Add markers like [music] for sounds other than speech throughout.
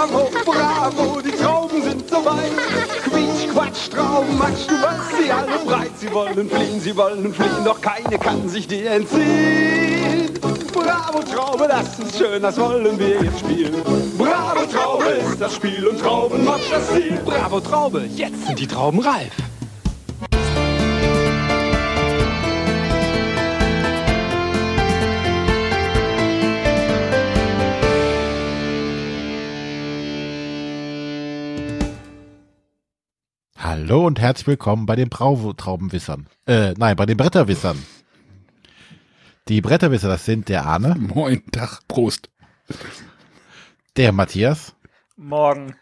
Bravo, bravo, die Trauben sind so weit. Quietsch, Quatsch, Trauben, Matsch, du machst sie alle breit. Sie wollen fliehen, sie wollen fliehen, doch keine kann sich dir entziehen. Bravo, Traube, das ist schön, das wollen wir jetzt spielen. Bravo, Traube ist das Spiel und Trauben, Matsch, das Ziel. Bravo, Traube, jetzt sind die Trauben reif. Hallo und herzlich willkommen bei den Brautraubenwissern. Äh, nein, bei den Bretterwissern. Die Bretterwisser, das sind der Arne, [laughs] Moin, Tag, Prost. der Matthias Morgen.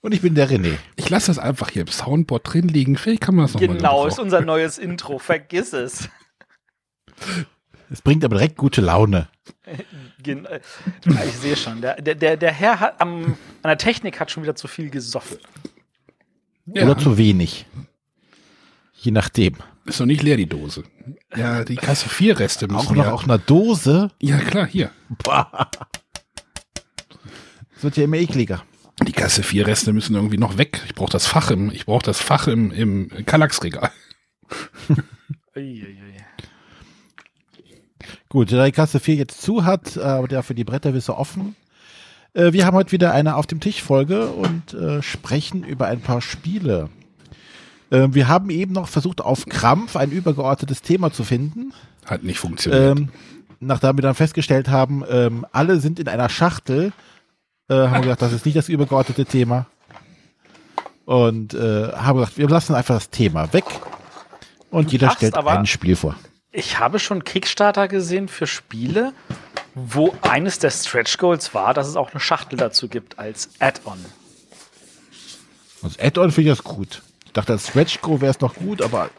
und ich bin der René. Ich lasse das einfach hier im Soundboard drin liegen. Vielleicht kann man das nochmal Genau, ist unser neues Intro. Vergiss es. Es bringt aber direkt gute Laune. Gen äh, ich sehe schon. Der, der, der, der Herr hat am, an der Technik hat schon wieder zu viel gesoffen. Ja, Oder zu wenig. Je nachdem. Ist noch nicht leer, die Dose. Ja, die Kasse 4 Reste müssen Auch noch ja. auch eine Dose. Ja, klar, hier. Es wird ja immer ekliger. Die Kasse 4 Reste müssen irgendwie noch weg. Ich brauche das Fach im, ich brauche das Fach im, im Kallax-Regal. [laughs] Gut, da die Kasse 4 jetzt zu hat, äh, aber dafür die Bretterwisser offen. Äh, wir haben heute wieder eine auf dem Tisch Folge und äh, sprechen über ein paar Spiele. Äh, wir haben eben noch versucht, auf Krampf ein übergeordnetes Thema zu finden. Hat nicht funktioniert. Ähm, nachdem wir dann festgestellt haben, ähm, alle sind in einer Schachtel, äh, haben wir gesagt, das ist nicht das übergeordnete Thema. Und äh, haben gesagt, wir lassen einfach das Thema weg. Und Du jeder stellt aber- ein Spiel vor. Ich habe schon Kickstarter gesehen für Spiele, wo eines der Stretch Goals war, dass es auch eine Schachtel dazu gibt als Add-on. Als Add-on finde ich das gut. Ich dachte, als Stretch Go wäre es noch gut, aber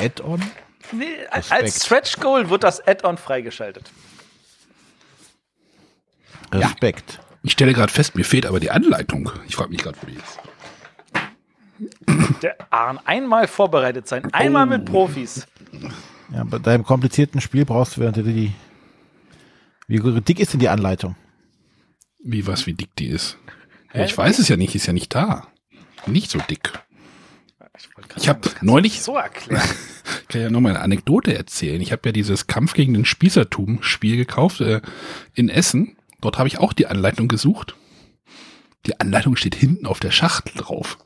Add-on? Nee, Respekt. als Stretch Goal wird das Add-on freigeschaltet. Respekt. ich stelle gerade fest, mir fehlt aber die Anleitung. Ich frage mich gerade, wo die ist. Der Arn einmal vorbereitet sein, einmal Oh. mit Profis. Ja, bei deinem komplizierten Spiel brauchst du während die. Wie dick ist denn die Anleitung? Wie was, wie dick die ist. Hä? ich weiß es ja nicht, ist ja nicht da. Nicht so dick. Ich, wollte gerade Ich hab sagen, das kannst du neulich- so erklären. [laughs] Ich kann ja noch mal eine Anekdote erzählen. Ich habe ja dieses Kampf gegen den Spießertum-Spiel gekauft äh, in Essen. Dort habe ich auch die Anleitung gesucht. Die Anleitung steht hinten auf der Schachtel drauf.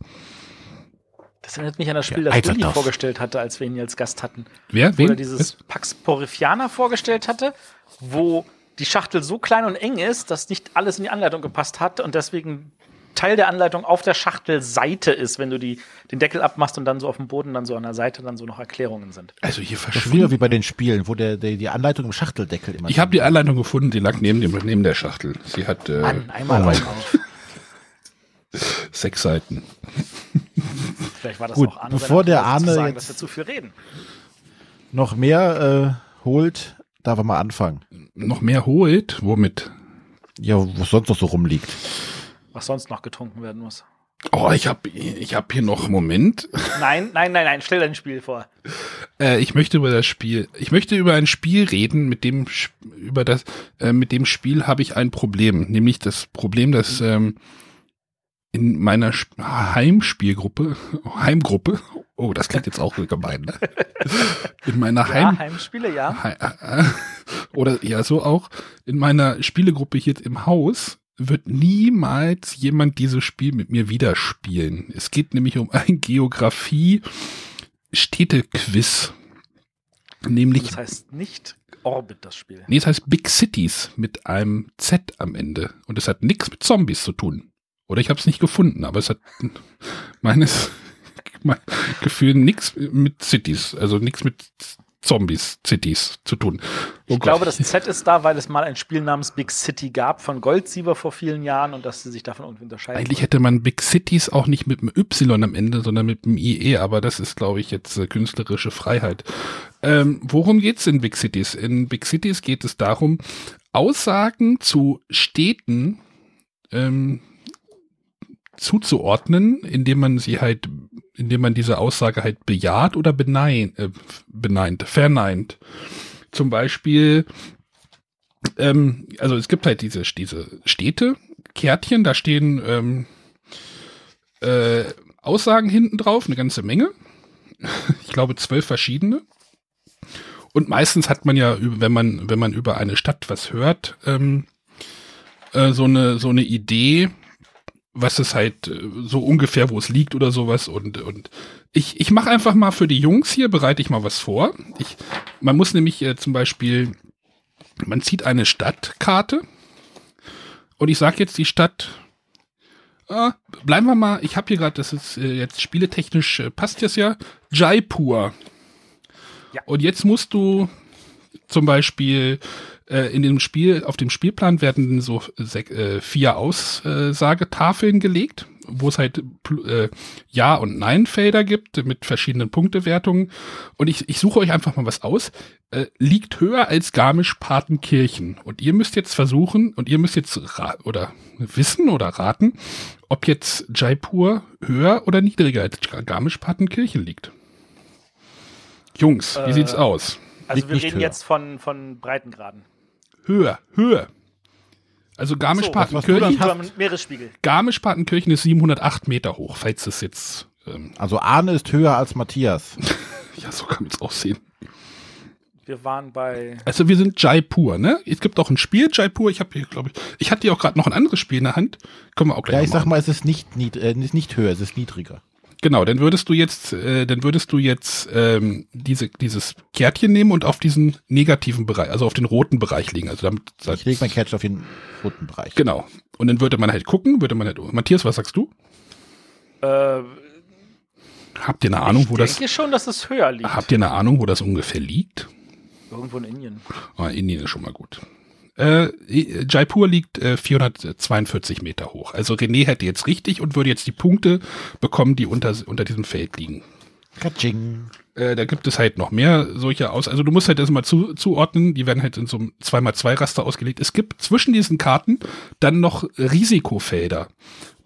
Das erinnert mich an das Spiel, Ja, das das- vorgestellt hatte, als wir ihn als Gast hatten. Wer? Wo Wen? er dieses Pax Porifiana vorgestellt hatte, wo die Schachtel so klein und eng ist, dass nicht alles in die Anleitung gepasst hat und deswegen Teil der Anleitung auf der Schachtelseite ist, wenn du die, den Deckel abmachst und dann so auf dem Boden dann so an der Seite dann so noch Erklärungen sind. Also hier ist früher verschwindet. wie bei den Spielen, wo der, der die Anleitung im Schachteldeckel immer. Ich habe die Anleitung gefunden, die lag neben, dem, neben der Schachtel. Sie hat äh, Mann, einmal oh [laughs] sechs Seiten. Vielleicht war das Gut, auch Arne bevor der Arne sagen, jetzt- dass wir zu viel reden. noch mehr äh, holt, darf er mal anfangen. Noch mehr holt. Womit? Ja, was sonst noch so rumliegt. Was sonst noch getrunken werden muss. Oh, ich habe ich hab hier noch Moment. Nein, nein, nein, nein, stell dein Spiel vor. Äh, ich möchte über das Spiel, ich möchte über ein Spiel reden, mit dem über das, äh, mit dem Spiel habe ich ein Problem, nämlich das Problem, dass ähm, in meiner Sp Heimspielgruppe, [laughs] Heimgruppe, oh, das klingt jetzt auch gemein, ne? in meiner Ja, Heim Heimspiele, ja. Hei- äh, oder ja so auch in meiner Spielegruppe hier im Haus wird niemals jemand dieses Spiel mit mir wieder spielen. Es geht nämlich um ein Geografie Städtequiz. Nämlich Das heißt nicht Orbit, das Spiel. Nee, es heißt Big Cities mit einem Z am Ende. Und es hat nichts mit Zombies zu tun. Oder ich habe es nicht gefunden, aber es hat meines mein Gefühl nichts mit Cities, also nichts mit Zombies, Cities zu tun. Oh Ich glaube, das Z ist da, weil es mal ein Spiel namens Big City gab von Goldsieber vor vielen Jahren und dass sie sich davon irgendwie unterscheiden. Eigentlich hätte man Big Cities auch nicht mit einem Y am Ende, sondern mit einem IE, aber das ist, glaube ich, jetzt äh, künstlerische Freiheit. Ähm, worum geht's in Big Cities? In Big Cities geht es darum, Aussagen zu Städten ähm, zuzuordnen, indem man sie halt, indem man diese Aussage halt bejaht oder beneint, äh, beneint, verneint. Zum Beispiel, ähm, also es gibt halt diese, diese Städte, Kärtchen, da stehen ähm, äh, Aussagen hinten drauf, eine ganze Menge. [laughs] Ich glaube zwölf verschiedene. Und meistens hat man ja, wenn man, wenn man über eine Stadt was hört, ähm, äh, so eine, so eine Idee, was es halt äh, so ungefähr, wo es liegt oder sowas. Und, und ich, ich mache einfach mal für die Jungs hier, bereite ich mal was vor. Ich, man muss nämlich äh, zum Beispiel, man zieht eine Stadtkarte und ich sage jetzt die Stadt, äh, bleiben wir mal, ich habe hier gerade, das ist äh, jetzt spieletechnisch, äh, passt das ja, Jaipur. Ja. Und jetzt musst du zum Beispiel äh, in dem Spiel, auf dem Spielplan werden so äh, vier Aussagetafeln gelegt, wo es halt äh, Ja- und Nein-Felder gibt mit verschiedenen Punktewertungen. Und ich, ich suche euch einfach mal was aus. Äh, liegt höher als Garmisch-Partenkirchen. Und ihr müsst jetzt versuchen, und ihr müsst jetzt oder wissen oder raten, ob jetzt Jaipur höher oder niedriger als Garmisch-Partenkirchen liegt. Jungs, wie Äh, sieht's aus? Also Liegt wir reden höher. jetzt von, von Breitengraden. Höher, höher. Also Garmisch-Partenkirchen dem Meeresspiegel. Garmisch-Partenkirchen ist 708 Meter hoch, falls es jetzt, ähm, Also Arne ist höher als Matthias. [laughs] ja, so kann man es auch sehen. Wir waren bei. Also wir sind Jaipur, ne? Es gibt auch ein Spiel, Jaipur, ich habe hier, glaube ich, ich hatte hier auch gerade noch ein anderes Spiel in der Hand. Können wir auch gleich Ja, ich sag machen. mal, es ist nicht, nied äh, nicht höher, es ist niedriger. Genau, dann würdest du jetzt, äh, dann würdest du jetzt ähm, diese, dieses Kärtchen nehmen und auf diesen negativen Bereich, also auf den roten Bereich legen. Also damit, Ich lege mein Catch auf den roten Bereich. genau. Und dann würde man halt gucken, würde man halt. Matthias, was sagst du? Äh, Habt ihr eine Ahnung, wo ich das? denke schon, dass es höher liegt. Habt ihr eine Ahnung, wo das ungefähr liegt? Irgendwo in Indien. Ah, Indien ist schon mal gut. Äh, Jaipur liegt äh, 442 Meter hoch. Also René hätte jetzt richtig und würde jetzt die Punkte bekommen, die unter, unter diesem Feld liegen. Katsching. Äh, da gibt es halt noch mehr solche aus. Also du musst halt erstmal zu, zuordnen, die werden halt in so einem 2x2-Raster ausgelegt. Es gibt zwischen diesen Karten dann noch Risikofelder.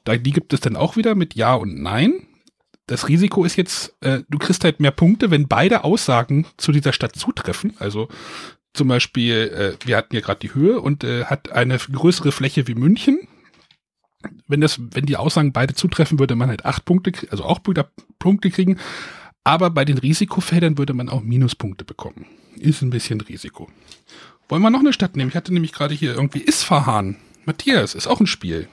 Da, die gibt es dann auch wieder mit Ja und Nein. Das Risiko ist jetzt, äh, du kriegst halt mehr Punkte, wenn beide Aussagen zu dieser Stadt zutreffen. Also zum Beispiel, äh, wir hatten ja gerade die Höhe und äh, hat eine größere Fläche wie München. Wenn das, wenn die Aussagen beide zutreffen, würde man halt acht Punkte, also auch Punkte Punkte kriegen. Aber bei den Risikofeldern würde man auch Minuspunkte bekommen. Ist ein bisschen Risiko. Wollen wir noch eine Stadt nehmen? Ich hatte nämlich gerade hier irgendwie Isfahan. Matthias, ist auch ein Spiel.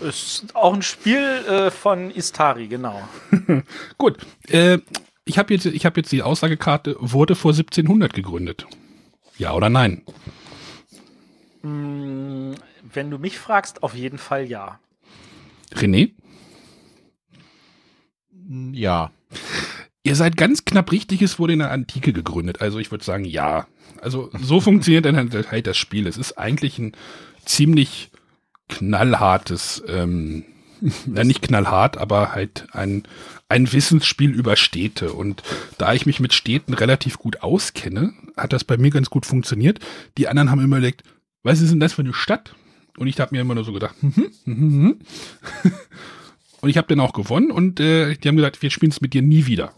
Ist auch ein Spiel äh, von Istari, genau. [laughs] Gut, äh, ich habe jetzt, ich hab jetzt die Aussagekarte, wurde vor 1700 gegründet. Ja oder nein? Mm, Wenn du mich fragst, auf jeden Fall ja. René? Ja. Ihr seid ganz knapp richtig, es wurde in der Antike gegründet. Also ich würde sagen, ja. Also so funktioniert dann halt das Spiel. Es ist eigentlich ein ziemlich knallhartes, ähm, ja nicht knallhart, aber halt ein, ein Wissensspiel über Städte. Und da ich mich mit Städten relativ gut auskenne, hat das bei mir ganz gut funktioniert. Die anderen haben immer überlegt, was ist denn das für eine Stadt? Und ich habe mir immer nur so gedacht, mhm, mhm, mhm. [laughs] Und ich habe dann auch gewonnen und äh, die haben gesagt, wir spielen es mit dir nie wieder.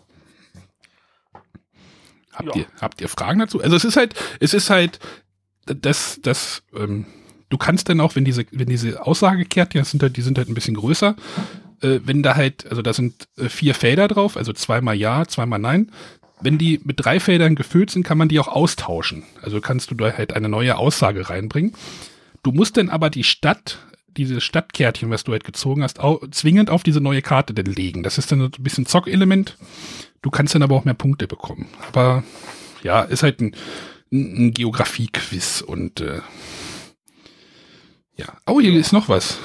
Habt, Ja. ihr, habt ihr Fragen dazu? Also es ist halt, es ist halt, das, das, ähm, du kannst dann auch, wenn diese, wenn diese Aussagekärtchen, das sind halt, die sind halt ein bisschen größer, äh, wenn da halt, also da sind äh, vier Felder drauf, also zweimal Ja, zweimal Nein. Wenn die mit drei Feldern gefüllt sind, kann man die auch austauschen. Also kannst du da halt eine neue Aussage reinbringen. Du musst dann aber die Stadt, dieses Stadtkärtchen, was du halt gezogen hast, au zwingend auf diese neue Karte dann legen. Das ist dann so ein bisschen Zockelement. Du kannst dann aber auch mehr Punkte bekommen. Aber ja, ist halt ein, ein, ein Geografie-Quiz und äh, ja. Oh, hier ist noch was.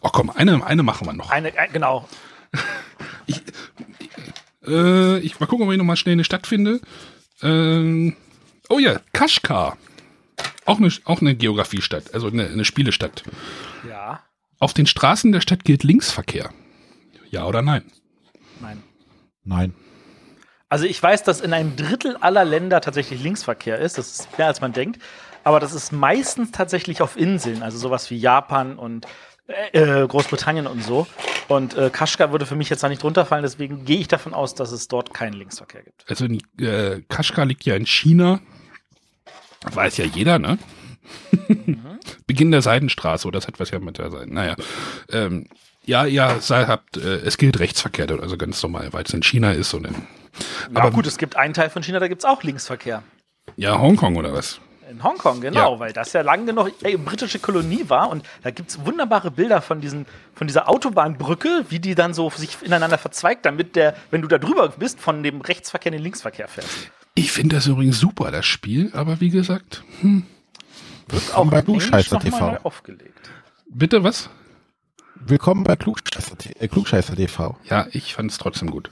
Oh komm, eine, eine machen wir noch. Eine, äh, genau. [laughs] Äh, ich mal gucken, ob ich noch mal schnell eine Stadt finde. Ähm, oh ja, Kashgar. Auch eine, auch eine Geografiestadt, also eine, eine Spielestadt. Ja. Auf den Straßen der Stadt gilt Linksverkehr. Ja oder nein? Nein. Nein. Also ich weiß, dass in einem Drittel aller Länder tatsächlich Linksverkehr ist. Das ist mehr als man denkt. Aber das ist meistens tatsächlich auf Inseln, also sowas wie Japan und äh, äh, Großbritannien und so. Und äh, Kashgar würde für mich jetzt da nicht drunter fallen, deswegen gehe ich davon aus, dass es dort keinen Linksverkehr gibt. Also äh, Kashgar liegt ja in China. Weiß ja jeder, ne? [laughs] Beginn der Seidenstraße, oder das hat was ja mit der Seite. Naja. Ähm, ja, ja, sei, habt, äh, es gilt Rechtsverkehr, also ganz normal, weil es in China ist und in, Ja, Aber- gut, es gibt einen Teil von China, da gibt es auch Linksverkehr. ja, Hongkong oder was? In Hongkong, genau, Ja. weil das ja lange genug eine britische Kolonie war und da gibt es wunderbare Bilder von, diesen, von dieser Autobahnbrücke, wie die dann so sich ineinander verzweigt, damit der, wenn du da drüber bist, von dem Rechtsverkehr in den Linksverkehr fährst. Ich finde das übrigens super, das Spiel, aber wie gesagt, Willkommen bei in Englisch Klugscheißer TV. aufgelegt. bitte was? Willkommen bei Klugscheißer, äh, Klugscheißer TV. Ja, ich fand es trotzdem gut.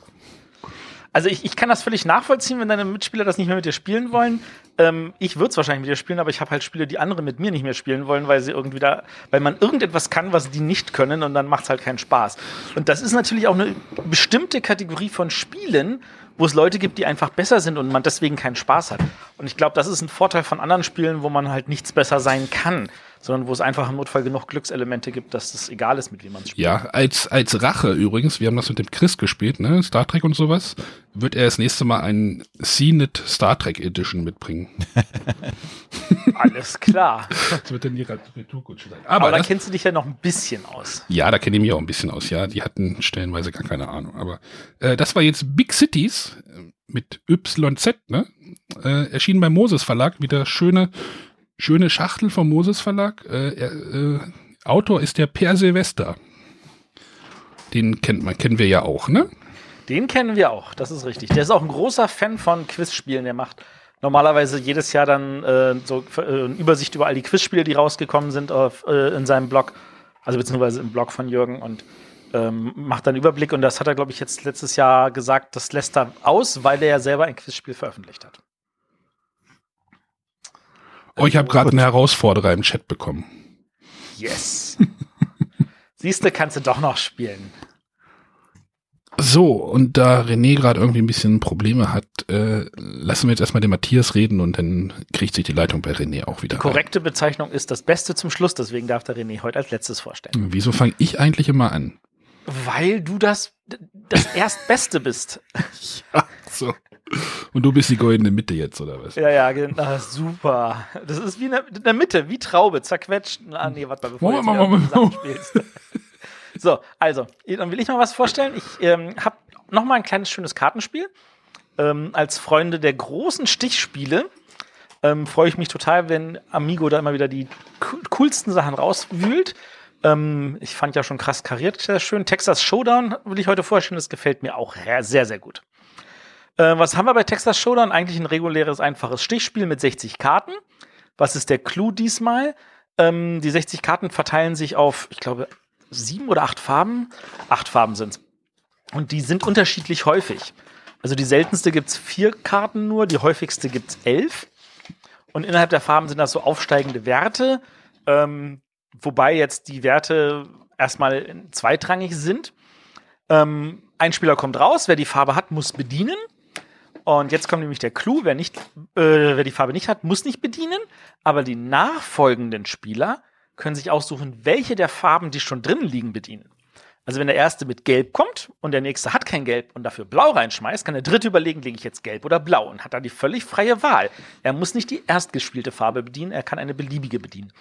Also ich, ich kann das völlig nachvollziehen, wenn deine Mitspieler das nicht mehr mit dir spielen wollen. Ähm, ich würde es wahrscheinlich mit dir spielen, aber ich habe halt Spiele, die andere mit mir nicht mehr spielen wollen, weil sie irgendwie da, weil man irgendetwas kann, was die nicht können und dann macht es halt keinen Spaß. Und das ist natürlich auch eine bestimmte Kategorie von Spielen, wo es Leute gibt, die einfach besser sind und man deswegen keinen Spaß hat. Und ich glaube, das ist ein Vorteil von anderen Spielen, wo man halt nichts besser sein kann, sondern wo es einfach im Notfall genug Glückselemente gibt, dass es egal ist, mit wem man spielt. Ja, als, als Rache übrigens, wir haben das mit dem Chris gespielt, ne, Star Trek und sowas, wird er das nächste Mal einen CNET Star Trek Edition mitbringen. [laughs] Alles klar. Das wird dann die Retourkutsche sein. Aber, Aber, da kennst du dich ja noch ein bisschen aus. ja, da kenne ich mich auch ein bisschen aus, ja. Die hatten stellenweise gar keine Ahnung. Aber äh, das war jetzt Big Cities äh, mit YZ, ne? Äh, erschienen beim Moses Verlag, wieder schöne, schöne Schachtel vom Moses Verlag. Äh, äh, Autor ist der Per Silvester. Den kennt man, kennen wir ja auch, ne? Den kennen wir auch, das ist richtig. Der ist auch ein großer Fan von Quizspielen. Der macht normalerweise jedes Jahr dann äh, so äh, eine Übersicht über all die Quizspiele, die rausgekommen sind auf, äh, in seinem Blog, also beziehungsweise im Blog von Jürgen und ähm, macht dann Überblick. Und das hat er, glaube ich, jetzt letztes Jahr gesagt, das lässt er aus, weil er ja selber ein Quizspiel veröffentlicht hat. Oh, ich habe gerade einen Herausforderer im Chat bekommen. Yes. [laughs] Siehste, kannst du doch noch spielen. So, und da René gerade irgendwie ein bisschen Probleme hat, äh, lassen wir jetzt erstmal den Matthias reden und dann kriegt sich die Leitung bei René auch wieder. Korrekte Bezeichnung ist das Beste zum Schluss, deswegen darf der René heute als letztes vorstellen. Ein. Wieso fange ich eigentlich immer an? Weil du das, das Erstbeste bist. [laughs] So. [laughs] Und du bist die goldene Mitte jetzt, oder was? Ja, ja, genau, super. Das ist wie in der, Mitte, wie Traube, zerquetscht. Ah, nee, warte mal, bevor du Moment, spielst. So, also, dann will ich mal was vorstellen. Ich ähm, habe noch mal ein kleines schönes Kartenspiel. Ähm, als Freunde der großen Stichspiele ähm, freue ich mich total, wenn Amigo da immer wieder die co- coolsten Sachen rauswühlt. Ähm, ich fand ja schon krass kariert sehr schön. Texas Showdown will ich heute vorstellen, das gefällt mir auch sehr, sehr gut. Äh, was haben wir bei Texas Showdown? Eigentlich ein reguläres, einfaches Stichspiel mit 60 Karten. Was ist der Clou diesmal? Ähm, die 60 Karten verteilen sich auf, ich glaube, sieben oder acht Farben. Acht Farben sind Und die sind unterschiedlich häufig. Also die seltenste gibt es vier Karten nur, die häufigste gibt es elf. Und innerhalb der Farben sind das so aufsteigende Werte, ähm, wobei jetzt die Werte erstmal zweitrangig sind. Ähm, ein Spieler kommt raus, wer die Farbe hat, muss bedienen. Und jetzt kommt nämlich der Clou, wer, nicht, äh, wer die Farbe nicht hat, muss nicht bedienen. Aber die nachfolgenden Spieler können sich aussuchen, welche der Farben, die schon drin liegen, bedienen. Also wenn der erste mit Gelb kommt und der nächste hat kein Gelb und dafür Blau reinschmeißt, kann der dritte überlegen, lege ich jetzt Gelb oder Blau und hat da die völlig freie Wahl. Er muss nicht die erstgespielte Farbe bedienen, er kann eine beliebige bedienen.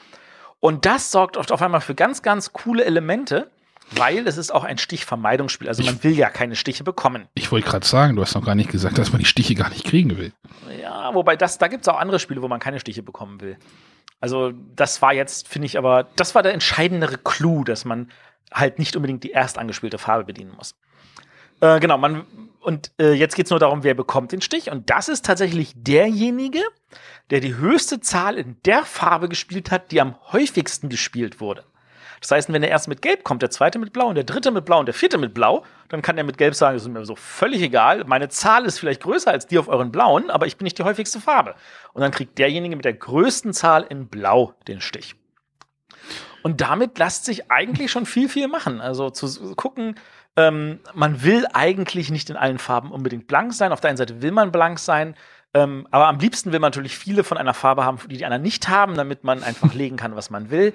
Und das sorgt oft auf einmal für ganz, ganz coole Elemente, weil es ist auch ein Stichvermeidungsspiel. Also man will ja keine Stiche bekommen. Ich wollte gerade sagen, du hast noch gar nicht gesagt, dass man die Stiche gar nicht kriegen will. Ja, wobei das, da gibt es auch andere Spiele, wo man keine Stiche bekommen will. Also, das war jetzt, finde ich, aber das war der entscheidendere Clou, dass man halt nicht unbedingt die erst angespielte Farbe bedienen muss. Äh, genau, man, und äh, jetzt geht es nur darum, wer bekommt den Stich. Und das ist tatsächlich derjenige, der die höchste Zahl in der Farbe gespielt hat, die am häufigsten gespielt wurde. Das heißt, wenn der erste mit Gelb kommt, der zweite mit Blau und der dritte mit Blau und der vierte mit Blau, dann kann der mit Gelb sagen, das ist mir so völlig egal. Meine Zahl ist vielleicht größer als die auf euren Blauen, aber ich bin nicht die häufigste Farbe. Und dann kriegt derjenige mit der größten Zahl in Blau den Stich. Und damit lässt sich eigentlich schon viel, viel machen. Also zu gucken, ähm, man will eigentlich nicht in allen Farben unbedingt blank sein. Auf der einen Seite will man blank sein, ähm, aber am liebsten will man natürlich viele von einer Farbe haben, die die anderen nicht haben, damit man einfach [laughs] legen kann, was man will,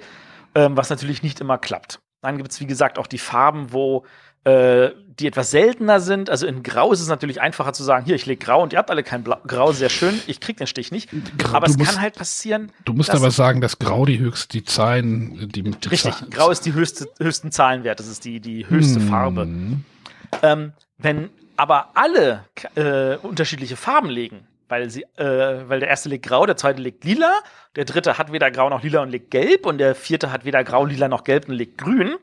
ähm, was natürlich nicht immer klappt. Dann gibt es, wie gesagt, auch die Farben, wo äh, die etwas seltener sind. Also in Grau ist es natürlich einfacher zu sagen, hier, ich lege Grau und ihr habt alle kein Blau. Grau, sehr schön, ich krieg den Stich nicht. Grau- aber es musst- kann halt passieren. Du musst aber sagen, dass Grau die höchste, die Zahlen, die, die Richtig, Zahlen- Grau ist die höchste, höchsten Zahlenwert, das ist die, die höchste Hm. Farbe. Ähm, wenn aber alle äh, unterschiedliche Farben legen, weil sie, äh, weil der erste legt grau, der zweite legt lila, der dritte hat weder grau noch lila und legt gelb und der vierte hat weder grau, lila noch gelb und legt grün,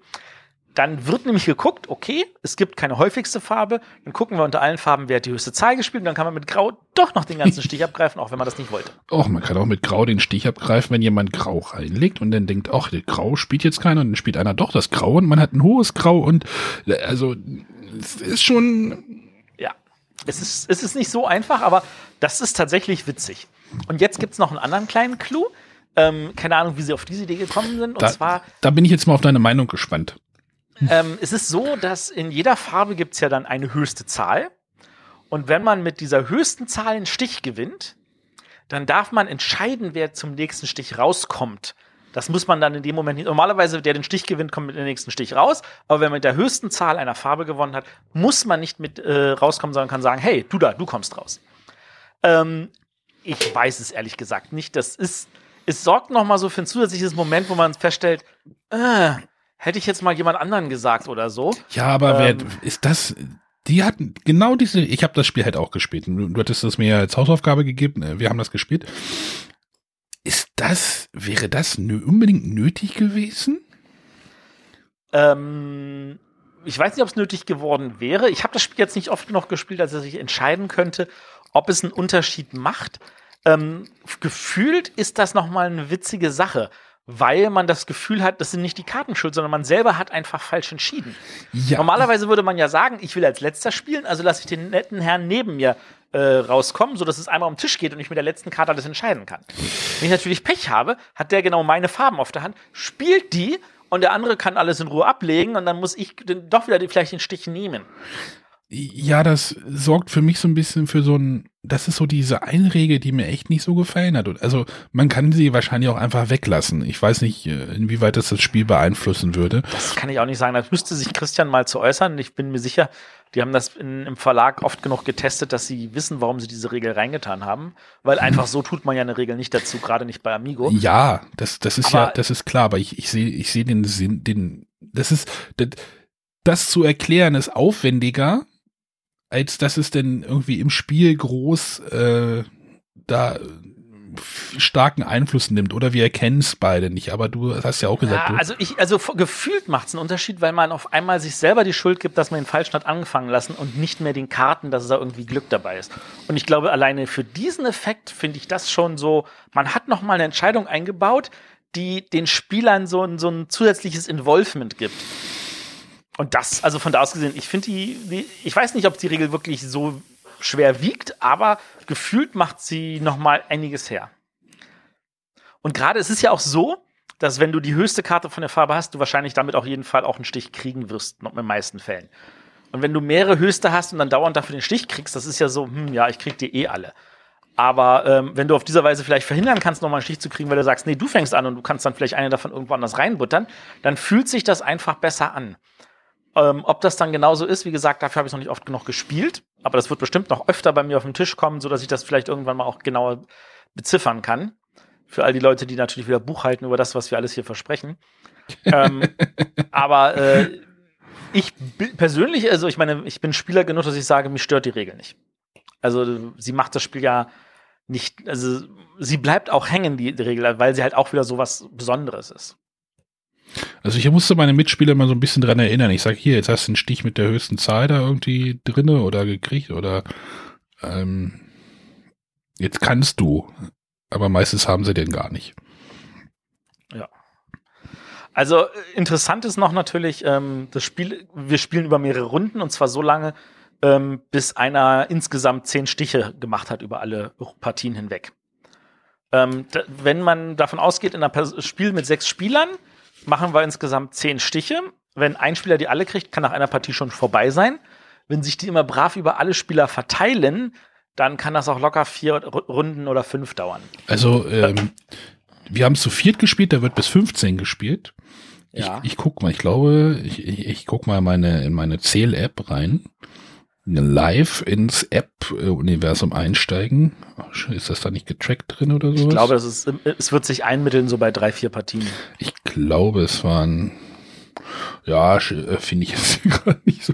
dann wird nämlich geguckt, okay, es gibt keine häufigste Farbe, dann gucken wir unter allen Farben, wer hat die höchste Zahl gespielt und dann kann man mit grau doch noch den ganzen Stich [laughs] abgreifen, auch wenn man das nicht wollte. Och, man kann auch mit Grau den Stich abgreifen, wenn jemand Grau reinlegt und dann denkt, ach, der Grau spielt jetzt keiner und dann spielt einer doch das Grau und man hat ein hohes Grau und äh, also es ist schon es ist, es ist nicht so einfach, aber das ist tatsächlich witzig. Und jetzt gibt's noch einen anderen kleinen Clou. Ähm, keine Ahnung, wie sie auf diese Idee gekommen sind. Und da, zwar, da bin ich jetzt mal auf deine Meinung gespannt. ähm, es ist so, dass in jeder Farbe gibt's ja dann eine höchste Zahl. Und wenn man mit dieser höchsten Zahl einen Stich gewinnt, dann darf man entscheiden, wer zum nächsten Stich rauskommt. Das muss man dann in dem Moment nicht. Normalerweise, der den Stich gewinnt, kommt mit dem nächsten Stich raus. Aber wenn man mit der höchsten Zahl einer Farbe gewonnen hat, muss man nicht mit äh, rauskommen, sondern kann sagen, hey, du da, du kommst raus. Ähm, ich weiß es ehrlich gesagt nicht. Das ist, es sorgt noch mal so für ein zusätzliches Moment, wo man feststellt, äh, hätte ich jetzt mal jemand anderen gesagt oder so. Ja, aber Ähm. wer ist das? Die hatten genau diese. Ich habe das Spiel halt auch gespielt. Du, du hattest das mir als Hausaufgabe gegeben. äh, Wir haben das gespielt. Ist das wäre das unbedingt nötig gewesen? Ähm, ich weiß nicht, ob es nötig geworden wäre. Ich habe das Spiel jetzt nicht oft genug gespielt, als dass ich entscheiden könnte, ob es einen Unterschied macht. Ähm, gefühlt ist das noch mal eine witzige Sache, weil man das Gefühl hat, das sind nicht die Karten schuld, sondern man selber hat einfach falsch entschieden. Ja. Normalerweise würde man ja sagen, ich will als letzter spielen, also lasse ich den netten Herrn neben mir äh, rauskommen, sodass es einmal um den Tisch geht und ich mit der letzten Karte alles entscheiden kann. Wenn ich natürlich Pech habe, hat der genau meine Farben auf der Hand, spielt die und der andere kann alles in Ruhe ablegen und dann muss ich doch wieder die, vielleicht den Stich nehmen. Ja, das sorgt für mich so ein bisschen für so ein, das ist so diese Einregel, die mir echt nicht so gefallen hat. Also man kann sie wahrscheinlich auch einfach weglassen. Ich weiß nicht, äh, inwieweit das das Spiel beeinflussen würde. Das kann ich auch nicht sagen. Da müsste sich Christian mal zu äußern. Ich bin mir sicher, die haben das in, im Verlag oft genug getestet, dass sie wissen, warum sie diese Regel reingetan haben. Weil einfach so tut man ja eine Regel nicht dazu, gerade nicht bei Amigo. Ja, das, das ist Aber- ja, das ist klar, aber ich, ich sehe, ich sehe den Sinn, den, das ist, das, das zu erklären ist aufwendiger, als dass es denn irgendwie im Spiel groß äh, da starken Einfluss nimmt. Oder wir erkennen es beide nicht. Aber du hast ja auch gesagt, Ja, also ich, also gefühlt macht es einen Unterschied, weil man auf einmal sich selber die Schuld gibt, dass man den falschen hat angefangen lassen und nicht mehr den Karten, dass da irgendwie Glück dabei ist. Und ich glaube, alleine für diesen Effekt finde ich das schon so, man hat noch mal eine Entscheidung eingebaut, die den Spielern so ein, so ein zusätzliches Involvement gibt. Und das, also von da aus gesehen, ich finde die, die, ich weiß nicht, ob die Regel wirklich so schwer wiegt, aber gefühlt macht sie noch mal einiges her. Und gerade es ist ja auch so, dass wenn du die höchste Karte von der Farbe hast, du wahrscheinlich damit auch jeden Fall auch einen Stich kriegen wirst, noch in den meisten Fällen. Und wenn du mehrere höchste hast und dann dauernd dafür den Stich kriegst, das ist ja so, hm, ja, ich krieg die eh alle. Aber ähm, wenn du auf dieser Weise vielleicht verhindern kannst, nochmal einen Stich zu kriegen, weil du sagst, nee, du fängst an und du kannst dann vielleicht eine davon irgendwo anders reinbuttern, dann fühlt sich das einfach besser an. Ähm, ob das dann genauso ist, wie gesagt, dafür habe ich noch nicht oft genug gespielt. Aber das wird bestimmt noch öfter bei mir auf den Tisch kommen, so dass ich das vielleicht irgendwann mal auch genauer beziffern kann. Für all die Leute, die natürlich wieder Buch halten über das, was wir alles hier versprechen. ähm, [laughs] aber äh, ich persönlich, also ich meine, ich bin Spieler genug, dass ich sage, mich stört die Regel nicht. Also sie macht das Spiel ja nicht, also sie bleibt auch hängen, die, die Regel, weil sie halt auch wieder so was Besonderes ist. Also ich musste meine Mitspieler mal so ein bisschen dran erinnern. Ich sage hier, jetzt hast du einen Stich mit der höchsten Zahl da irgendwie drinne oder gekriegt oder ähm, jetzt kannst du. Aber meistens haben sie den gar nicht. Also äh, interessant ist noch natürlich, ähm, das Spiel, wir spielen über mehrere Runden und zwar so lange, ähm, bis einer insgesamt zehn Stiche gemacht hat über alle Partien hinweg. Ähm, wenn man davon ausgeht, in einem Spiel mit sechs Spielern machen wir insgesamt zehn Stiche. Wenn ein Spieler die alle kriegt, kann nach einer Partie schon vorbei sein. Wenn sich die immer brav über alle Spieler verteilen, dann kann das auch locker vier Ru- Runden oder fünf dauern. Also ähm, wir haben zu viert gespielt, da wird bis 15 gespielt. Ja. Ich, ich guck mal, ich glaube, ich, ich, ich guck mal meine, in meine Zähl-App rein. Live ins App-Universum einsteigen. Ist das da nicht getrackt drin oder so? Ich glaube, das ist, es wird sich einmitteln so bei drei, vier Partien. Ich glaube, es waren, ja, äh, finde ich jetzt [laughs] gerade nicht so.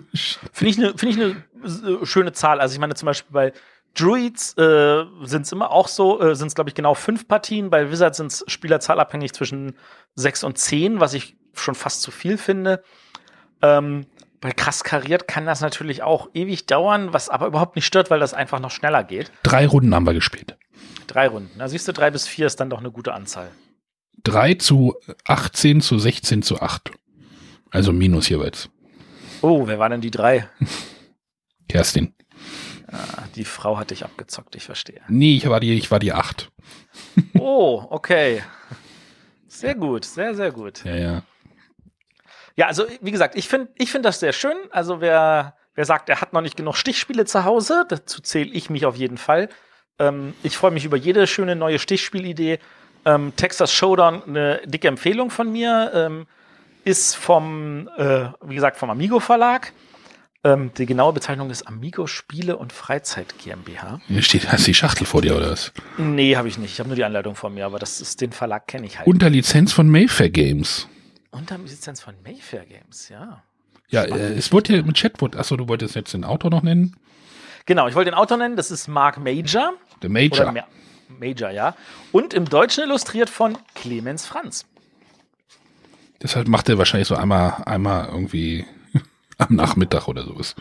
Finde ich eine find ich eine äh, schöne Zahl. Also ich meine zum Beispiel bei Druids äh, sind es immer auch so, äh, sind es glaube ich genau fünf Partien. Bei Wizards sind es spielerzahlabhängig zwischen sechs und zehn, was ich schon fast zu viel finde. Ähm, bei krass kariert kann das natürlich auch ewig dauern, was aber überhaupt nicht stört, weil das einfach noch schneller geht. Drei Runden haben wir gespielt. Drei Runden. Da siehst du, drei bis vier ist dann doch eine gute Anzahl. Drei zu 18 zu 16 zu 8. Also minus jeweils. Oh, wer war denn die drei? [laughs] Kerstin. Ah, die Frau hat dich abgezockt, ich verstehe. Nee, ich war die, ich war die 8. Oh, okay. Sehr gut, sehr, sehr gut. Ja, ja. Ja, also wie gesagt, ich finde ich find das sehr schön. Also wer, wer sagt, er hat noch nicht genug Stichspiele zu Hause, dazu zähle ich mich auf jeden Fall. Ähm, ich freue mich über jede schöne neue Stichspielidee. Ähm, Texas Showdown, eine dicke Empfehlung von mir, ähm, ist vom, äh, wie gesagt, vom Amigo Verlag. Ähm, die genaue Bezeichnung ist Amigo Spiele und Freizeit GmbH. Hier steht, hast du die Schachtel vor dir oder was? Nee, habe ich nicht. Ich habe nur die Anleitung vor mir, aber das ist den Verlag kenne ich halt. Unter Lizenz von Mayfair Games. Unter Lizenz von Mayfair Games, ja. Ja, äh, es wurde ja mit Chatwood. Achso, du wolltest jetzt den Autor noch nennen? Genau, ich wollte den Autor nennen, das ist Mark Major. Der Major. Ma- Major, ja. Und im Deutschen illustriert von Clemens Franz. Deshalb macht er wahrscheinlich so einmal, einmal irgendwie [laughs] am Nachmittag oder sowas.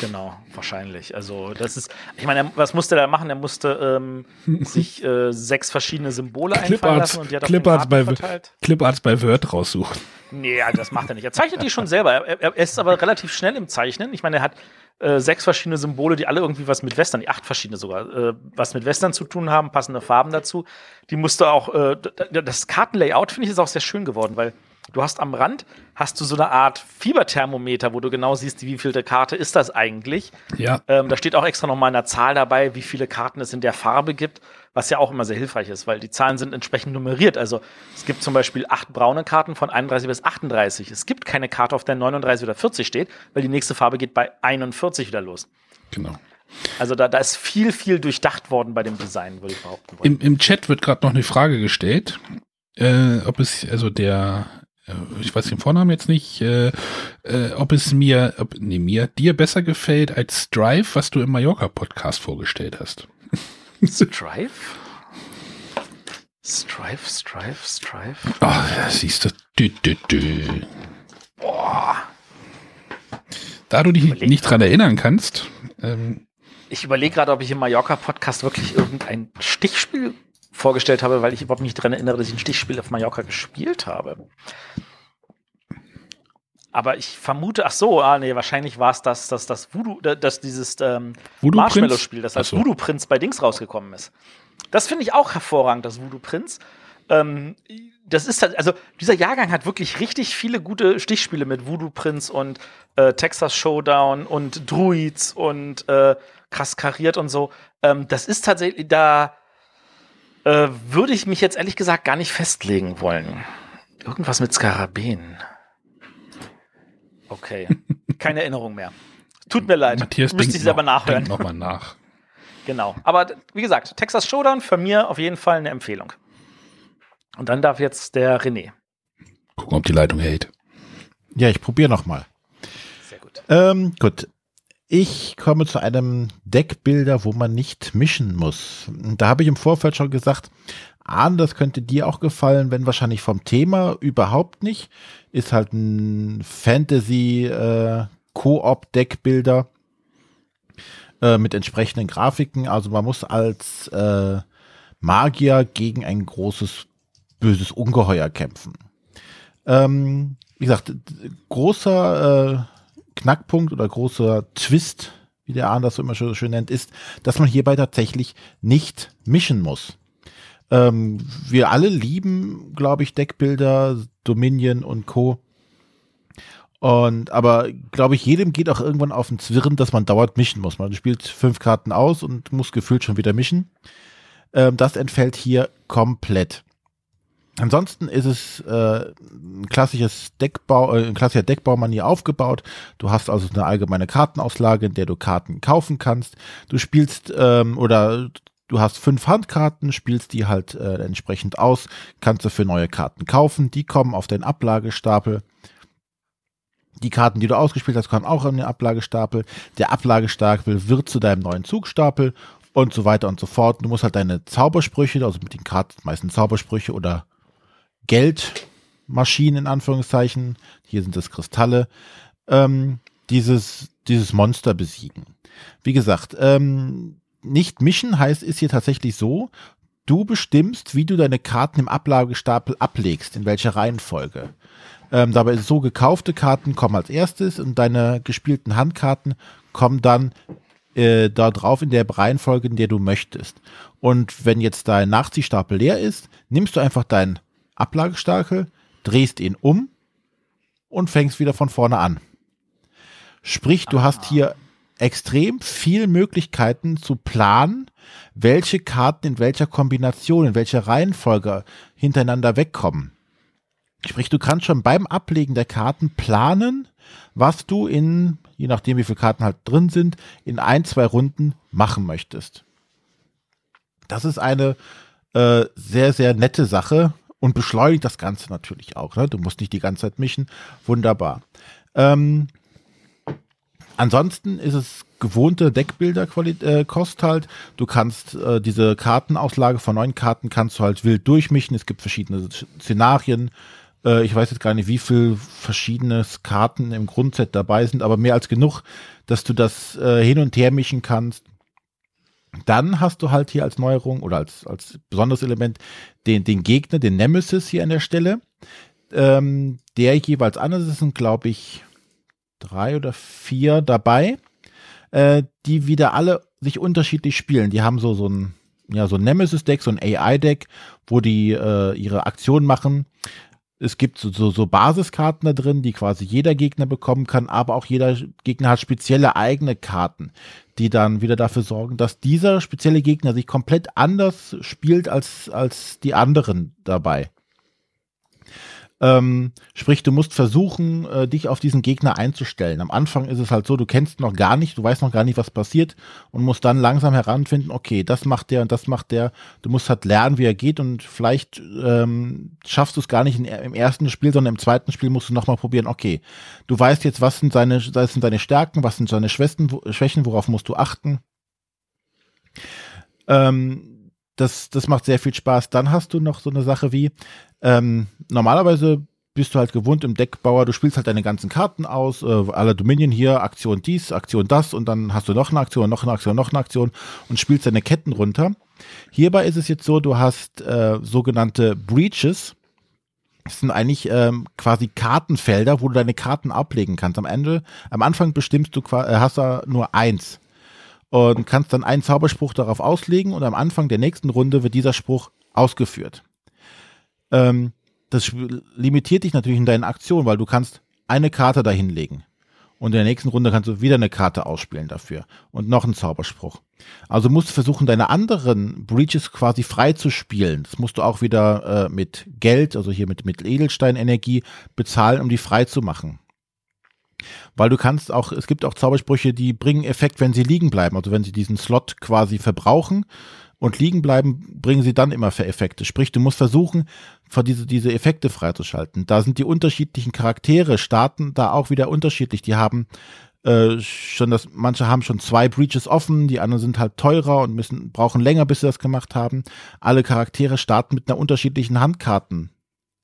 Genau, wahrscheinlich. Also, das ist, ich meine, er- was musste er da machen? Er musste ähm, [laughs] sich äh, sechs verschiedene Symbole einfallen Cliparts, lassen und die hat auf den Cliparts, bei, verteilt. Cliparts bei Word raussuchen. Nee, ja, das macht er nicht. Er zeichnet die schon selber. Er, er, ist aber relativ schnell im Zeichnen. Ich meine, er hat äh, sechs verschiedene Symbole, die alle irgendwie was mit Western, die acht verschiedene sogar, äh, was mit Western zu tun haben, passende Farben dazu. Die musste auch, äh, das Kartenlayout finde ich ist auch sehr schön geworden, weil du hast am Rand, hast du so eine Art Fieberthermometer, wo du genau siehst, wie vielte Karte ist das eigentlich. Ja. Ähm, da steht auch extra nochmal eine Zahl dabei, wie viele Karten es in der Farbe gibt, was ja auch immer sehr hilfreich ist, weil die Zahlen sind entsprechend nummeriert. Also es gibt zum Beispiel acht braune Karten von 31 bis 38. Es gibt keine Karte, auf der 39 oder 40 steht, weil die nächste Farbe geht bei 41 wieder los. Genau. Also da, da ist viel, viel durchdacht worden bei dem Design, würde ich behaupten wollen. Im, Im Chat wird gerade noch eine Frage gestellt, äh, ob es, also der, ich weiß den Vornamen jetzt nicht, äh, äh, ob es mir, ob, nee, mir, dir besser gefällt als Drive, was du im Mallorca-Podcast vorgestellt hast. Strife? Strife, Strife, Strife. Oh, ja, siehst du. Dü, dü, dü. Da du dich Überleg nicht dran erinnern kannst, ähm, Ich überlege gerade, ob ich im Mallorca-Podcast wirklich irgendein Stichspiel vorgestellt habe, weil ich überhaupt nicht daran erinnere, dass ich ein Stichspiel auf Mallorca gespielt habe. Aber ich vermute, ach so, ah, nee, wahrscheinlich war es das, das, das Voodoo, da- das dieses ähm? Marshmallow-Spiel, das als so. Voodoo Prinz bei Dings rausgekommen ist. Das finde ich auch hervorragend, das Voodoo Prinz. Ähm, das ist halt, also dieser Jahrgang hat wirklich richtig viele gute Stichspiele mit Voodoo Prinz und äh, Texas Showdown und Druids und äh, krass kariert und so. Ähm, das ist tatsächlich, da äh, würde ich mich jetzt ehrlich gesagt gar nicht festlegen wollen. Irgendwas mit Skarabäen. Okay, [laughs] keine Erinnerung mehr. Tut mir leid, Matthias müsste ich selber noch, nachhören. denkt noch mal nach. [laughs] Genau. Aber wie gesagt, Texas Showdown für mir auf jeden Fall eine Empfehlung. Und dann darf jetzt der René. Gucken, ob die Leitung hält. Ja, ich probiere noch mal. Sehr gut. Ähm, gut. Ich komme zu einem Deckbilder, wo man nicht mischen muss. Da habe ich im Vorfeld schon gesagt, Ahn, das könnte dir auch gefallen, wenn wahrscheinlich vom Thema überhaupt nicht. Ist halt ein Fantasy äh, Koop Deckbilder äh, mit entsprechenden Grafiken. Also man muss als äh, Magier gegen ein großes böses Ungeheuer kämpfen. Ähm, wie gesagt, großer äh, Knackpunkt oder großer Twist, wie der Ahn das immer so schön nennt, ist, dass man hierbei tatsächlich nicht mischen muss. Ähm, wir alle lieben, glaube ich, Deckbilder, Dominion und Co. Und aber glaube ich, jedem geht auch irgendwann auf den Zwirn, dass man dauernd mischen muss. Man spielt fünf Karten aus und muss gefühlt schon wieder mischen. Ähm, das entfällt hier komplett. Ansonsten ist es äh, ein klassisches Deckbau, äh, ein klassischer Deckbaumanier aufgebaut. Du hast also eine allgemeine Kartenauslage, in der du Karten kaufen kannst. Du spielst ähm, oder du hast fünf Handkarten, spielst die halt äh, entsprechend aus, kannst du für neue Karten kaufen. Die kommen auf den Ablagestapel. Die Karten, die du ausgespielt hast, kommen auch in den Ablagestapel. Der Ablagestapel wird zu deinem neuen Zugstapel und so weiter und so fort. Du musst halt deine Zaubersprüche, also mit den Karten meistens Zaubersprüche oder Geldmaschinen in Anführungszeichen, hier sind es Kristalle, ähm, dieses, dieses Monster besiegen. Wie gesagt, ähm, nicht mischen heißt, ist hier tatsächlich so, du bestimmst, wie du deine Karten im Ablagestapel ablegst, in welcher Reihenfolge. Ähm, dabei ist es so, gekaufte Karten kommen als erstes und deine gespielten Handkarten kommen dann äh, da drauf in der Reihenfolge, in der du möchtest. Und wenn jetzt dein Nachziehstapel leer ist, nimmst du einfach deinen Ablagestapel, drehst ihn um und fängst wieder von vorne an. Sprich, du ah. hast hier extrem viel Möglichkeiten zu planen, welche Karten in welcher Kombination, in welcher Reihenfolge hintereinander wegkommen. Sprich, du kannst schon beim Ablegen der Karten planen, was du in, je nachdem wie viele Karten halt drin sind, in ein, zwei Runden machen möchtest. Das ist eine äh, sehr, sehr nette Sache und beschleunigt das Ganze natürlich auch. Ne? Du musst nicht die ganze Zeit mischen. Wunderbar. Ähm, ansonsten ist es gewohnte Deckbilder-Kost äh, halt. Du kannst äh, diese Kartenauslage von neun Karten kannst du halt wild durchmischen. Es gibt verschiedene Szenarien. Äh, ich weiß jetzt gar nicht, wie viel verschiedene Karten im Grundset dabei sind, aber mehr als genug, dass du das äh, hin und her mischen kannst. Dann hast du halt hier als Neuerung oder als, als besonderes Element den, den Gegner, den Nemesis hier an der Stelle. Ähm, der jeweils anders ist, sind, glaube ich, drei oder vier dabei, äh, die wieder alle sich unterschiedlich spielen. Die haben so, so ein, ja, so ein Nemesis-Deck, so ein AI-Deck, wo die äh, ihre Aktion machen. Es gibt so, so, so Basiskarten da drin, die quasi jeder Gegner bekommen kann, aber auch jeder Gegner hat spezielle eigene Karten, die dann wieder dafür sorgen, dass dieser spezielle Gegner sich komplett anders spielt als, als die anderen dabei. Ähm, sprich, du musst versuchen, äh, dich auf diesen Gegner einzustellen. Am Anfang ist es halt so, du kennst noch gar nicht, du weißt noch gar nicht, was passiert und musst dann langsam heranfinden, okay, das macht der und das macht der. Du musst halt lernen, wie er geht und vielleicht ähm, schaffst du es gar nicht in, im ersten Spiel, sondern im zweiten Spiel musst du nochmal probieren, okay, du weißt jetzt, was sind seine, was sind seine Stärken, was sind seine Schwächen, Schwächen worauf musst du achten. Ähm, das, das macht sehr viel Spaß. Dann hast du noch so eine Sache wie, ähm, normalerweise bist du halt gewohnt im Deckbauer, du spielst halt deine ganzen Karten aus, äh, alle Dominion hier, Aktion dies, Aktion das und dann hast du noch eine Aktion, noch eine Aktion, noch eine Aktion und spielst deine Ketten runter. Hierbei ist es jetzt so, du hast äh, sogenannte Breaches. Das sind eigentlich ähm, quasi Kartenfelder, wo du deine Karten ablegen kannst. Am Ende, am Anfang bestimmst du, äh, hast du nur eins und kannst dann einen Zauberspruch darauf auslegen und am Anfang der nächsten Runde wird dieser Spruch ausgeführt. Ähm, das limitiert dich natürlich in deinen Aktionen, weil du kannst eine Karte dahinlegen. Und in der nächsten Runde kannst du wieder eine Karte ausspielen dafür. Und noch einen Zauberspruch. Also musst du versuchen, deine anderen Breaches quasi frei zu spielen. Das musst du auch wieder äh, mit Geld, also hier mit, mit Edelsteinenergie bezahlen, um die frei zu machen. Weil du kannst auch, es gibt auch Zaubersprüche, die bringen Effekt, wenn sie liegen bleiben. Also wenn sie diesen Slot quasi verbrauchen und liegen bleiben, bringen sie dann immer für Effekte. Sprich, du musst versuchen, diese, diese Effekte freizuschalten. Da sind die unterschiedlichen Charaktere, starten da auch wieder unterschiedlich. Die haben äh, schon das, manche haben schon zwei Breaches offen, die anderen sind halt teurer und müssen, brauchen länger, bis sie das gemacht haben. Alle Charaktere starten mit einer unterschiedlichen Handkarten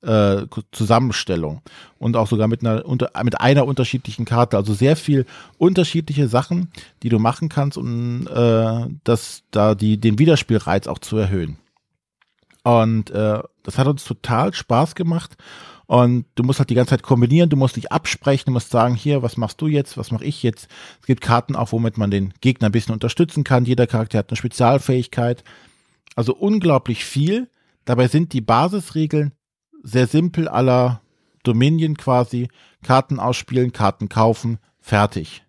äh, Zusammenstellung und auch sogar mit einer, unter, mit einer unterschiedlichen Karte. Also sehr viel unterschiedliche Sachen, die du machen kannst, um äh, das, da die, den Wiederspielreiz auch zu erhöhen. Und äh, das hat uns total Spaß gemacht. Und du musst halt die ganze Zeit kombinieren, du musst dich absprechen, du musst sagen, hier, was machst du jetzt, was mache ich jetzt. Es gibt Karten auch, womit man den Gegner ein bisschen unterstützen kann. Jeder Charakter hat eine Spezialfähigkeit. Also unglaublich viel. Dabei sind die Basisregeln sehr simpel aller Dominion quasi. Karten ausspielen, Karten kaufen, fertig.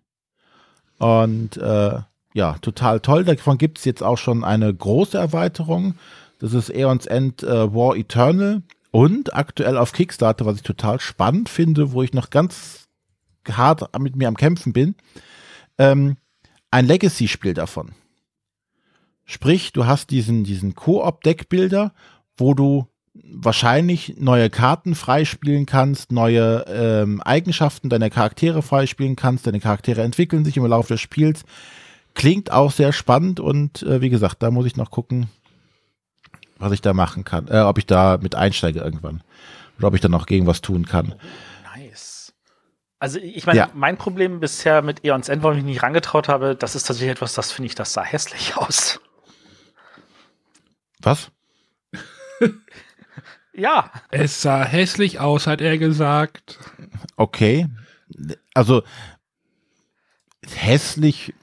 Und äh, ja, total toll. Davon gibt's jetzt auch schon eine große Erweiterung. Das ist Aeons End äh, War Eternal. Und aktuell auf Kickstarter, was ich total spannend finde, wo ich noch ganz hart mit mir am Kämpfen bin, ähm, ein Legacy-Spiel davon. Sprich, du hast diesen, diesen Koop-Deckbilder, wo du wahrscheinlich neue Karten freispielen kannst, neue ähm, Eigenschaften deiner Charaktere freispielen kannst, deine Charaktere entwickeln sich im Laufe des Spiels. Klingt auch sehr spannend und äh, wie gesagt, da muss ich noch gucken, was ich da machen kann, äh, ob ich da mit einsteige irgendwann oder ob ich da noch gegen was tun kann. Nice. Also ich meine, Ja. mein Problem bisher mit Eons End, warum ich mich nicht rangetraut habe, das ist tatsächlich etwas, das finde ich, das sah hässlich aus. Was? [laughs] Ja, Es sah hässlich aus, hat er gesagt. Okay. Also hässlich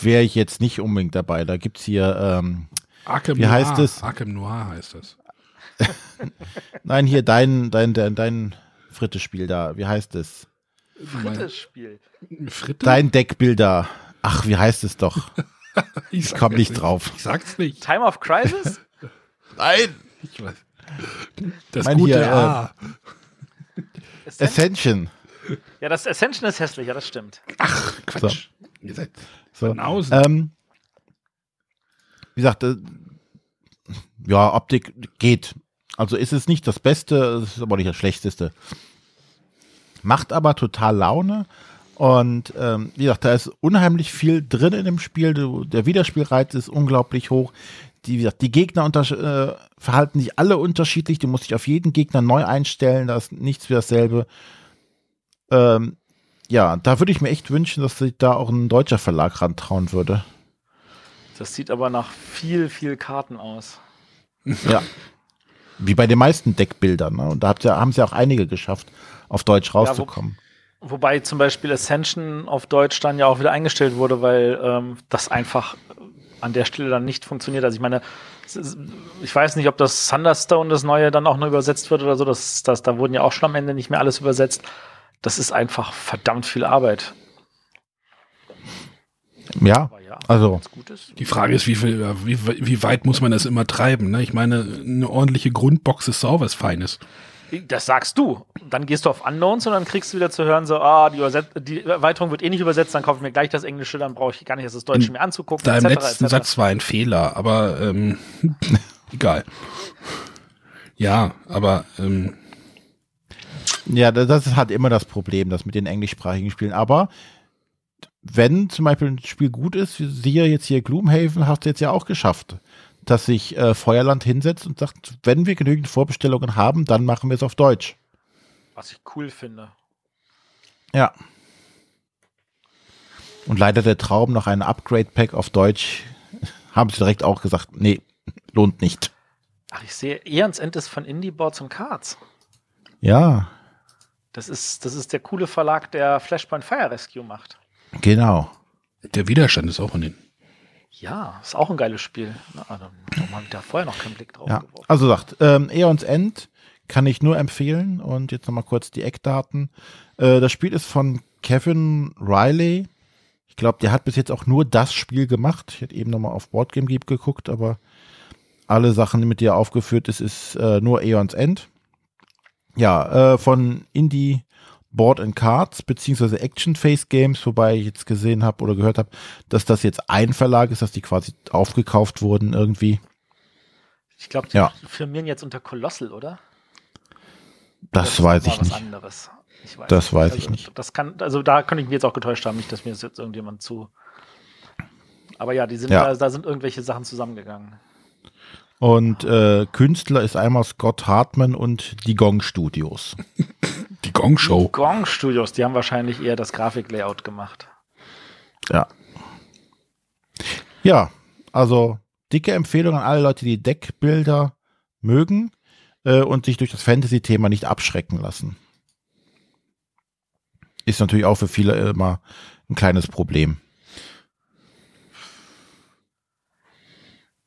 wäre ich jetzt nicht unbedingt dabei. Da gibt's hier, ähm, Arkham Wie heißt Noir. es? Arkham Noir heißt das. [laughs] nein, hier dein, dein, dein, dein Fritte-Spiel da. Wie heißt es? drittes Spiel. Fritte? Dein Deckbilder. Ach, wie heißt es doch? [laughs] ich komm sag's nicht drauf. Ich sag's nicht. Time of Crisis? Nein! Ich weiß. Das Mein gute hier, A. Ascension? Ascension. Ja, das Ascension ist hässlich, ja, das stimmt. Quatsch. Ihr seid So. Ähm, wie gesagt, äh, ja, Optik geht. Also ist es nicht das Beste, es ist aber nicht das Schlechteste. Macht aber total Laune. Und ähm, wie gesagt, da ist unheimlich viel drin in dem Spiel. Du, der Wiederspielreiz ist unglaublich hoch. Die, wie gesagt, die Gegner unter, äh, verhalten sich alle unterschiedlich. Du musst dich auf jeden Gegner neu einstellen. Da ist nichts wie dasselbe. Ähm, ja, da würde ich mir echt wünschen, dass sich da auch ein deutscher Verlag rantrauen würde. Das sieht aber nach viel, viel Karten aus. [laughs] Ja. Wie bei den meisten Deckbildern. Ne? Und da ihr, haben sie auch einige geschafft, auf Deutsch rauszukommen. Wobei zum Beispiel Ascension auf Deutsch dann ja auch wieder eingestellt wurde, weil ähm, das einfach an der Stelle dann nicht funktioniert. Also ich meine, ich weiß nicht, ob das Thunderstone, das neue, dann auch noch übersetzt wird oder so. Das, das, da wurden ja auch schon am Ende nicht mehr alles übersetzt. Das ist einfach verdammt viel Arbeit. ja, ja, also. Die Frage ist, wie, viel, wie, wie weit muss man das immer treiben? Ne? Ich meine, eine ordentliche Grundbox ist auch was Feines. Das sagst du. Dann gehst du auf Unknowns und dann kriegst du wieder zu hören, so, ah, die, Überset die Erweiterung wird eh nicht übersetzt, dann kaufe ich mir gleich das Englische, dann brauche ich gar nicht erst das Deutsche mir anzugucken. Deinem etc., letzten. Satz war ein Fehler, aber ähm, [laughs] egal. Ja, aber ähm, ja, das ist halt immer das Problem, das mit den englischsprachigen Spielen. Aber wenn zum Beispiel ein Spiel gut ist, wie siehe jetzt hier Gloomhaven, hast du jetzt ja auch geschafft, dass sich äh, Feuerland hinsetzt und sagt, wenn wir genügend Vorbestellungen haben, dann machen wir es auf Deutsch. Was ich cool finde. Ja. Und leider der Traum nach einem Upgrade-Pack auf Deutsch [laughs] haben sie direkt auch gesagt, nee, lohnt nicht. Ach, ich sehe, Eons End ist von Indie Boards und Cards. Ja, Das ist, das ist der coole Verlag, der Flashpoint Fire Rescue macht. genau. der Widerstand ist auch in den. Ja, ist auch ein geiles Spiel. Na, dann warum habe ich da vorher noch keinen Blick drauf Ja, geworfen? also sagt, ähm, Eons End kann ich nur empfehlen und jetzt nochmal kurz die Eckdaten. Äh, das Spiel ist von Kevin Riley. Ich glaube, der hat bis jetzt auch nur das Spiel gemacht. Ich hätte eben nochmal auf Boardgame Geek geguckt, aber alle Sachen, mit die er aufgeführt ist, ist äh, nur Eons End. Ja, äh, von Indie Board and Cards beziehungsweise Action Face Games, wobei ich jetzt gesehen habe oder gehört habe, dass das jetzt ein Verlag ist, dass die quasi aufgekauft wurden irgendwie. Ich glaube, die Ja. firmieren jetzt unter Colossal, oder? Das ist weiß ich nicht. anderes. Ich weiß Das weiß also, ich nicht. Das kann, also da könnte ich mich jetzt auch getäuscht haben, nicht, dass mir das jetzt irgendjemand zu. Aber ja, die sind Ja. Da, da sind irgendwelche Sachen zusammengegangen. Und äh, Künstler ist einmal Scott Hartman und die Gong Studios. [laughs] Die Gong Show. Gong Studios, die haben wahrscheinlich eher das Grafiklayout gemacht. Ja. Ja, also dicke Empfehlung an alle Leute, die Deckbilder mögen äh, und sich durch das Fantasy-Thema nicht abschrecken lassen. Ist natürlich auch für viele immer ein kleines Problem.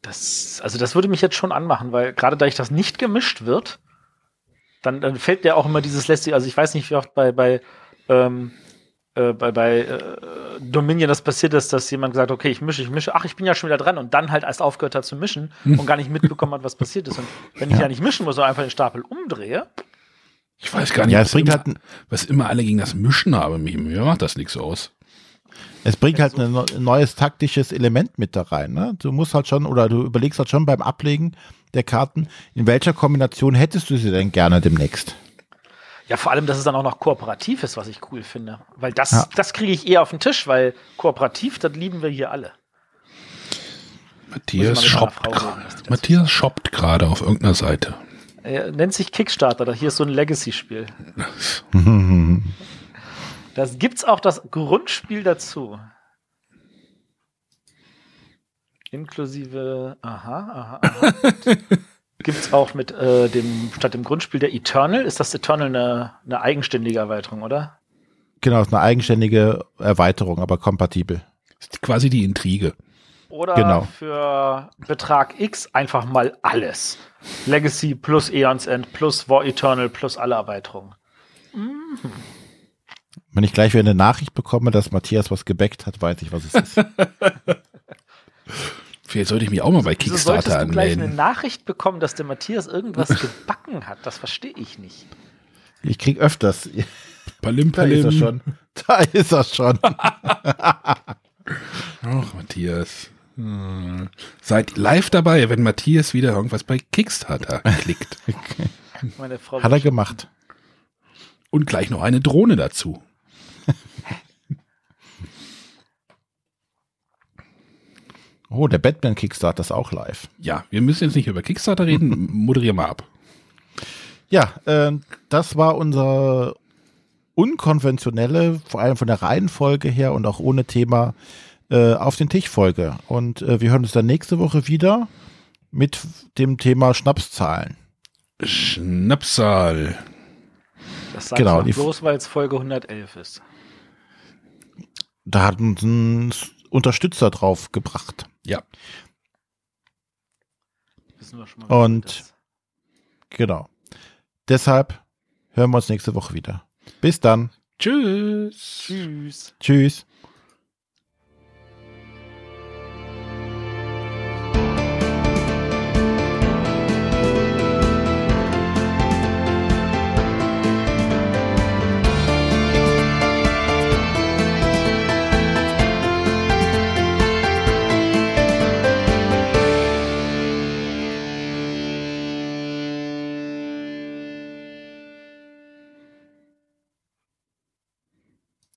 Das, also das würde mich jetzt schon anmachen, weil gerade da ich das nicht gemischt wird, dann, dann fällt ja auch immer dieses lästige, also ich weiß nicht, wie oft bei, bei ähm, äh, bei, bei äh, Dominion das passiert ist, dass jemand gesagt hat, okay, ich mische, ich mische, ach, ich bin ja schon wieder dran und dann halt erst aufgehört hat zu mischen und gar nicht mitbekommen hat, was passiert ist. Und wenn ich ja nicht mischen muss, sondern einfach den Stapel umdrehe, Ich weiß gar nicht, Ja, was, es bringt immer, halt was immer alle gegen das Mischen haben. Mir, mir macht das nichts aus. Es bringt halt ein neu- neues taktisches Element mit da rein. Ne? Du musst halt schon, oder du überlegst halt schon beim Ablegen der Karten, in welcher Kombination hättest du sie denn gerne demnächst? Ja, vor allem, dass es dann auch noch kooperativ ist, was ich cool finde. Weil das, Ja. das kriege ich eher auf den Tisch, weil kooperativ, das lieben wir hier alle. Matthias shoppt, reden, Matthias shoppt gerade auf irgendeiner Seite. Er nennt sich Kickstarter, da hier ist so ein Legacy-Spiel. [laughs] Das gibt's auch das Grundspiel dazu. Inklusive, aha, aha, aha. [laughs] Gibt's auch mit äh, dem, statt dem Grundspiel der Eternal, ist das Eternal eine, eine eigenständige Erweiterung, oder? Genau, ist eine eigenständige Erweiterung, aber kompatibel. Ist quasi die Intrige. Oder Genau. für Betrag X einfach mal alles. Legacy plus Aeons End plus War Eternal plus alle Erweiterungen. Wenn ich gleich wieder eine Nachricht bekomme, dass Matthias was gebackt hat, weiß ich, was es ist. [laughs] Vielleicht sollte ich mich auch mal bei Wieso solltest Kickstarter du gleich eine anmelden. Nachricht bekommen, dass der Matthias irgendwas [laughs] gebacken hat? Das verstehe ich nicht. Ich krieg öfters. Palim, Da ist er palim. schon. Da ist er schon. [laughs] [laughs] Ach, Matthias. Hm. Seid live dabei, wenn Matthias wieder irgendwas bei Kickstarter klickt. Meine Frau Hat er gemacht. Und gleich noch eine Drohne dazu. Oh, der Batman Kickstarter ist auch live. Ja, wir müssen jetzt nicht über Kickstarter reden. [laughs] Moderier mal ab. Ja, äh, das war unser unkonventionelle, vor allem von der Reihenfolge her und auch ohne Thema äh, auf den Tisch Folge. Und äh, wir hören uns dann nächste Woche wieder mit dem Thema Schnapszahlen. Schnapsal. Das sag Genau, bloß, weil es Folge 111 ist. Da hat uns ein Unterstützer drauf gebracht. Ja. Wissen wir schon mal, Und-. Genau. Deshalb hören wir uns nächste Woche wieder. Bis dann. Tschüss. Tschüss. Tschüss.